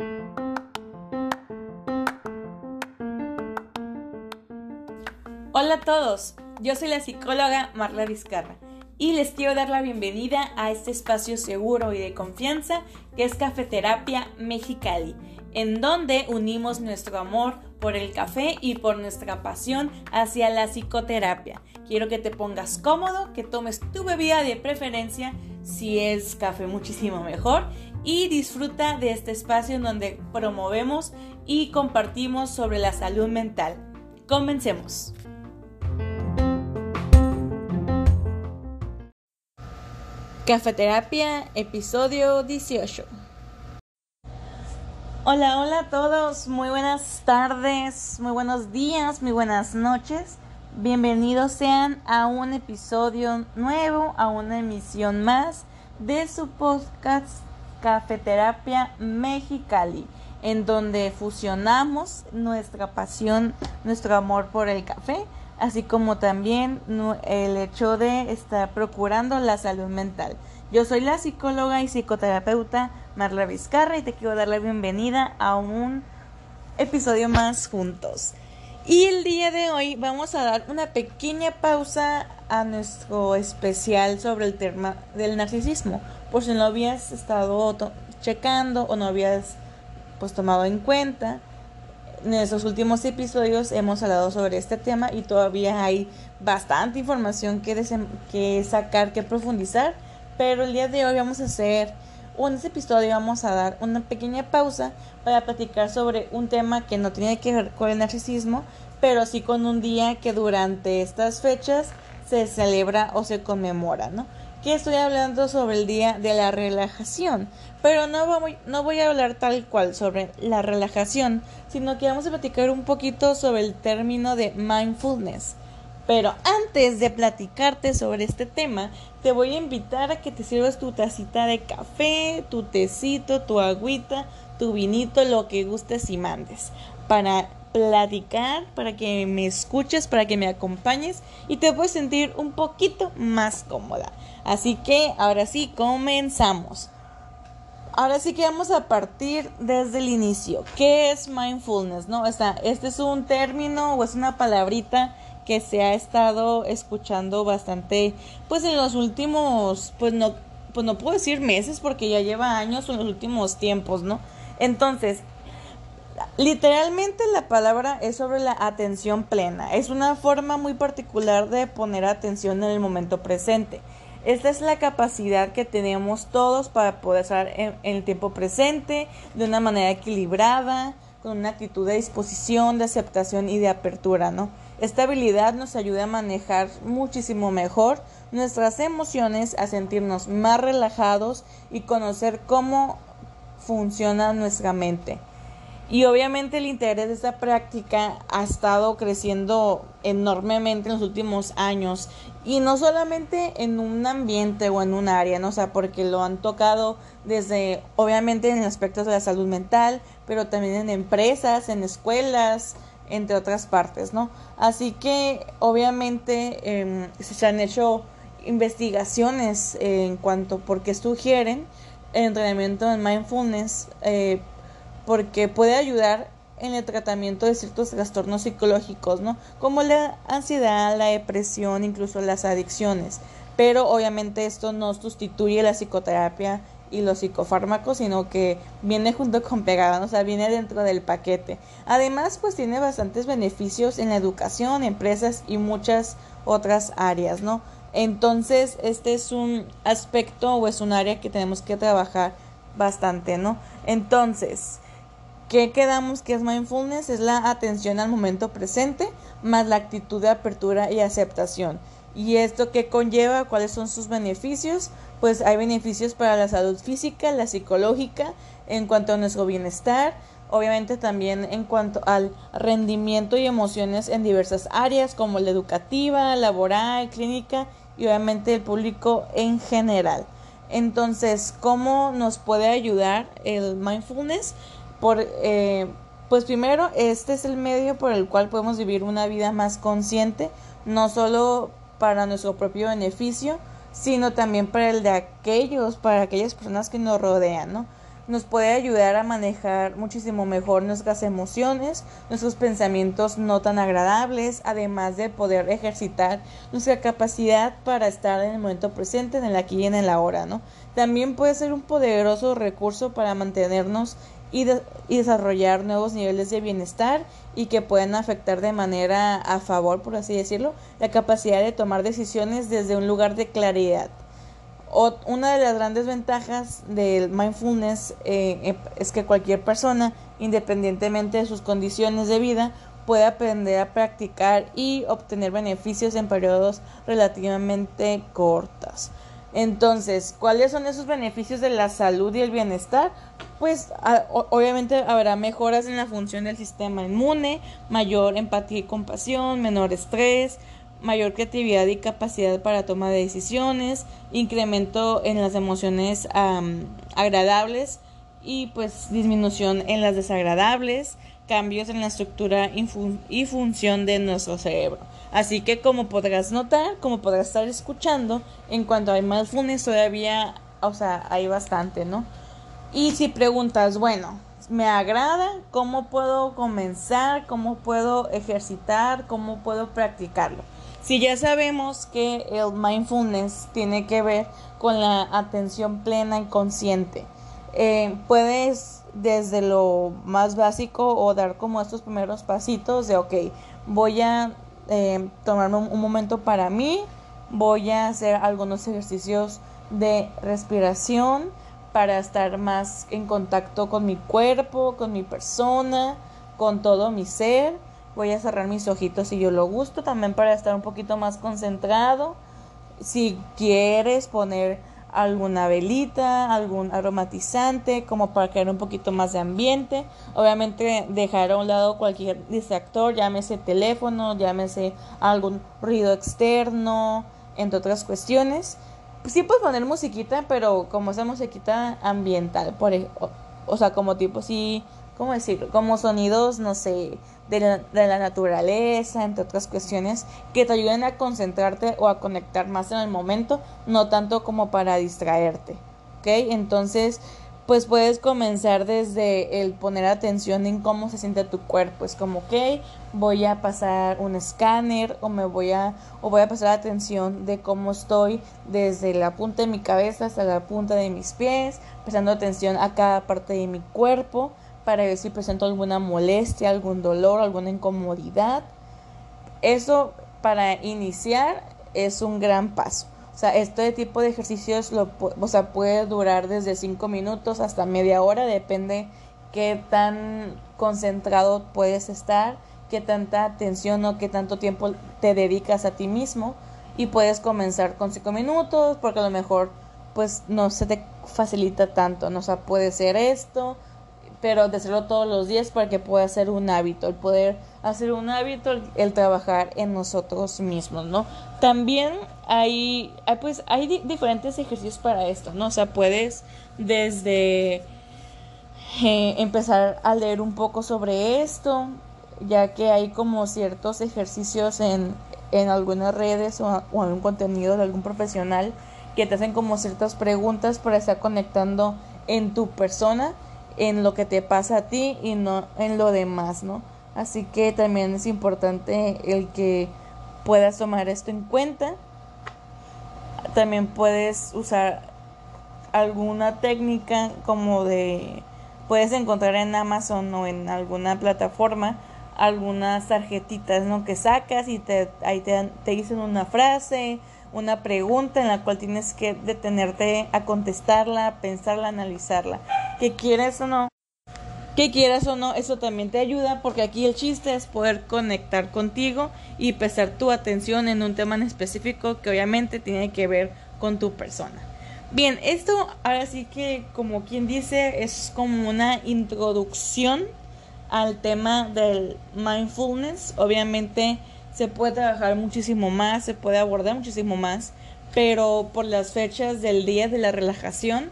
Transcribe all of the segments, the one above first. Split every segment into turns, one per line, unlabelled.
Hola a todos, yo soy la psicóloga Marla Vizcarra y les quiero dar la bienvenida a este espacio seguro y de confianza que es Cafeterapia Mexicali, en donde unimos nuestro amor por el café y por nuestra pasión hacia la psicoterapia. Quiero que te pongas cómodo, que tomes tu bebida de preferencia, si es café muchísimo mejor, y disfruta de este espacio en donde promovemos y compartimos sobre la salud mental. Comencemos. Cafeterapia, episodio 18. Hola, hola a todos, muy buenas tardes, muy buenos días, muy buenas noches. Bienvenidos sean a un episodio nuevo, a una emisión más de su podcast Cafeterapia Mexicali, en donde fusionamos nuestra pasión, nuestro amor por el café así como también el hecho de estar procurando la salud mental. Yo soy la psicóloga y psicoterapeuta Marla Vizcarra y te quiero dar la bienvenida a un episodio más juntos. Y el día de hoy vamos a dar una pequeña pausa a nuestro especial sobre el tema del narcisismo, por si no habías estado checando o no habías pues tomado en cuenta. En estos últimos episodios hemos hablado sobre este tema y todavía hay bastante información que, que sacar, que profundizar, pero el día de hoy vamos a hacer, en este episodio vamos a dar una pequeña pausa para platicar sobre un tema que no tiene que ver con el narcisismo, pero sí con un día que durante estas fechas se celebra o se conmemora, ¿no? Que estoy hablando sobre el día de la relajación, pero no voy, no voy a hablar tal cual sobre la relajación, sino que vamos a platicar un poquito sobre el término de mindfulness. Pero antes de platicarte sobre este tema, te voy a invitar a que te sirvas tu tacita de café, tu tecito, tu agüita, tu vinito, lo que gustes y mandes, para platicar, para que me escuches, para que me acompañes y te puedes sentir un poquito más cómoda. Así que ahora sí, comenzamos. Ahora sí que vamos a partir desde el inicio. ¿Qué es mindfulness? No, este es un término o es una palabrita que se ha estado escuchando bastante, pues en los últimos, pues no, pues no puedo decir meses porque ya lleva años en los últimos tiempos, ¿no? Entonces, literalmente la palabra es sobre la atención plena. Es una forma muy particular de poner atención en el momento presente. Esta es la capacidad que tenemos todos para poder estar en, el tiempo presente de una manera equilibrada, con una actitud de disposición, de aceptación y de apertura, ¿no? Esta habilidad nos ayuda a manejar muchísimo mejor nuestras emociones, a sentirnos más relajados y conocer cómo funciona nuestra mente. Y obviamente el interés de esta práctica ha estado creciendo enormemente en los últimos años. Y no solamente en un ambiente o en un área, ¿no? O sea, porque lo han tocado desde, obviamente, en aspectos de la salud mental, pero también en empresas, en escuelas, entre otras partes, ¿no? Así que, obviamente, em, se han hecho investigaciones en cuanto por qué sugieren el entrenamiento en mindfulness. Eh, porque puede ayudar en el tratamiento de ciertos trastornos psicológicos, ¿no? Como la ansiedad, la depresión, incluso las adicciones. Pero obviamente esto no sustituye la psicoterapia y los psicofármacos, sino que viene junto con pegada, o sea, viene dentro del paquete. Además, pues tiene bastantes beneficios en la educación, empresas y muchas otras áreas, ¿no? Entonces, este es un aspecto o es un área que tenemos que trabajar bastante, ¿no? Entonces, ¿Qué quedamos que es mindfulness? Es la atención al momento presente más la actitud de apertura y aceptación. ¿Y esto qué conlleva? ¿Cuáles son sus beneficios? Pues hay beneficios para la salud física, la psicológica, en cuanto a nuestro bienestar, obviamente también en cuanto al rendimiento y emociones en diversas áreas como la educativa, laboral, clínica y obviamente el público en general. Entonces, ¿cómo nos puede ayudar el mindfulness? Por, eh, pues primero, este es el medio por el cual podemos vivir una vida más consciente, no solo para nuestro propio beneficio, sino también para el de aquellos, para aquellas personas que nos rodean, ¿no? nos puede ayudar a manejar muchísimo mejor nuestras emociones, nuestros pensamientos no tan agradables, además de poder ejercitar nuestra capacidad para estar en el momento presente, en el aquí y en el ahora, ¿no? También puede ser un poderoso recurso para mantenernos y, desarrollar nuevos niveles de bienestar y que pueden afectar de manera a favor, por así decirlo, la capacidad de tomar decisiones desde un lugar de claridad una de las grandes ventajas del mindfulness eh, es que cualquier persona, independientemente de sus condiciones de vida, puede aprender a practicar y obtener beneficios en periodos relativamente cortos. Entonces, ¿cuáles son esos beneficios de la salud y el bienestar? Pues obviamente habrá mejoras en la función del sistema inmune, mayor empatía y compasión, menor estrés, mayor creatividad y capacidad para toma de decisiones, incremento en las emociones agradables y pues disminución en las desagradables, cambios en la estructura y función de nuestro cerebro. Así que como podrás notar, como podrás estar escuchando, en cuanto a mindfulness todavía, o sea, hay bastante, ¿no? Y si preguntas, bueno, me agrada, ¿cómo puedo comenzar? ¿Cómo puedo ejercitar? ¿Cómo puedo practicarlo? Si ya sabemos que el mindfulness tiene que ver con la atención plena y consciente, eh, puedes desde lo más básico o dar como estos primeros pasitos de, ok, voy a eh, tomarme un, momento para mí, voy a hacer algunos ejercicios de respiración para estar más en contacto con mi cuerpo, con mi persona, con todo mi ser Voy a cerrar mis ojitos si yo lo gusto, también para estar un poquito más concentrado. Si quieres poner alguna velita, algún aromatizante, como para crear un poquito más de ambiente. Obviamente dejar a un lado cualquier distractor, llámese teléfono, llámese algún ruido externo, entre otras cuestiones. Sí puedes poner musiquita, pero como esa musiquita ambiental, por, o, sea, como tipo sí, ¿cómo decirlo? Como sonidos, no sé, de la, de la, naturaleza, entre otras cuestiones, que te ayuden a concentrarte o a conectar más en el momento, no tanto como para distraerte. ¿Ok? Entonces, pues puedes comenzar desde el poner atención en cómo se siente tu cuerpo. Es como, ok, voy a pasar un escáner o me voy a, o voy a pasar atención de cómo estoy desde la punta de mi cabeza hasta la punta de mis pies, prestando atención a cada parte de mi cuerpo para ver si presento alguna molestia, algún dolor, alguna incomodidad. Eso para iniciar es un gran paso. O sea, este tipo de ejercicios lo, o sea, puede durar desde 5 minutos hasta media hora, depende qué tan concentrado puedes estar, qué tanta atención o qué tanto tiempo te dedicas a ti mismo y puedes comenzar con 5 minutos porque a lo mejor pues no se te facilita tanto, ¿no? o sea, puede ser esto, pero de hacerlo todos los días para que pueda ser un hábito, el poder hacer un hábito, el, trabajar en nosotros mismos, ¿no? También hay, pues, hay diferentes ejercicios para esto, ¿no? O sea, puedes desde eh, empezar a leer un poco sobre esto, ya que hay como ciertos ejercicios en, en algunas redes o, o en un contenido de algún profesional que te hacen como ciertas preguntas para estar conectando en tu persona en lo que te pasa a ti y no en lo demás, ¿no? Así que también es importante el que puedas tomar esto en cuenta. También puedes usar alguna técnica como de puedes encontrar en Amazon o en alguna plataforma algunas tarjetitas ¿no? que sacas y te, ahí te, te dicen una frase, una pregunta en la cual tienes que detenerte a contestarla, pensarla, analizarla que quieras o no, que quieras o no, eso también te ayuda porque aquí el chiste es poder conectar contigo y prestar tu atención en un tema en específico que obviamente tiene que ver con tu persona. Bien, esto ahora sí que como quien dice es como una introducción al tema del mindfulness. Obviamente se puede trabajar muchísimo más, se puede abordar muchísimo más, pero por las fechas del día de la relajación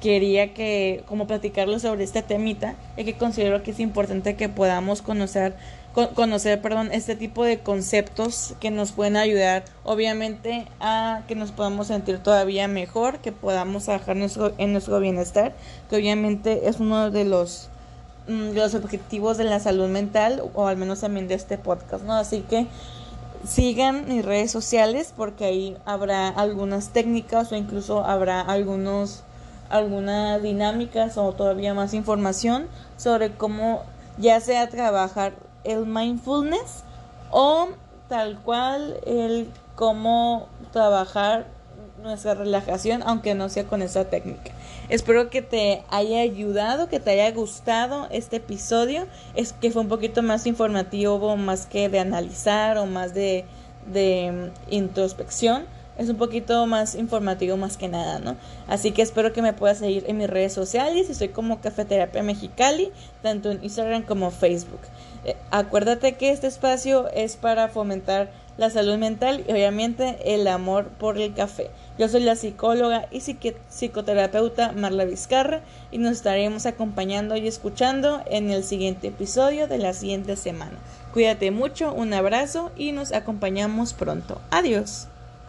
quería que como platicarles sobre este temita y que considero que es importante que podamos conocer conocer perdón este tipo de conceptos que nos pueden ayudar obviamente a que nos podamos sentir todavía mejor que podamos trabajar en nuestro bienestar que obviamente es uno de los mm, de los objetivos de la salud mental o al menos también de este podcast no así que sigan mis redes sociales porque ahí habrá algunas técnicas o incluso habrá algunos algunas dinámicas o todavía más información sobre cómo ya sea trabajar el mindfulness o tal cual el cómo trabajar nuestra relajación aunque no sea con esa técnica. Espero que te haya ayudado, que te haya gustado este episodio. Es que fue un poquito más informativo, más que de analizar o más de, de mm, introspección es un poquito más informativo más que nada, ¿no? Así que espero que me puedas seguir en mis redes sociales. Estoy como Cafeterapia Mexicali, tanto en Instagram como Facebook. Eh, acuérdate que este espacio es para fomentar la salud mental y obviamente el amor por el café. Yo soy la psicóloga y psicoterapeuta Marla Vizcarra y nos estaremos acompañando y escuchando en el siguiente episodio de la siguiente semana. Cuídate mucho, un abrazo y nos acompañamos pronto. Adiós.